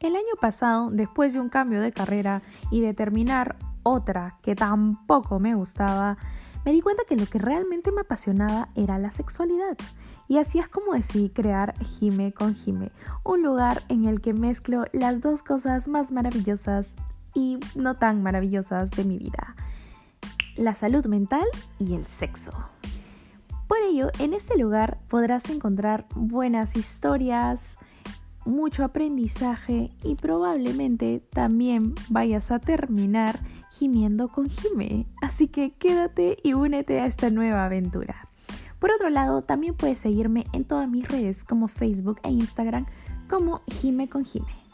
El año pasado, después de un cambio de carrera y de terminar otra que tampoco me gustaba, me di cuenta que lo que realmente me apasionaba era la sexualidad. Y así es como decidí crear Jime con Jime, un lugar en el que mezclo las dos cosas más maravillosas y no tan maravillosas de mi vida, la salud mental y el sexo. Por ello, en este lugar podrás encontrar buenas historias, mucho aprendizaje y probablemente también vayas a terminar gimiendo con Jime. Así que quédate y únete a esta nueva aventura. Por otro lado, también puedes seguirme en todas mis redes como Facebook e Instagram como Jime con Jime.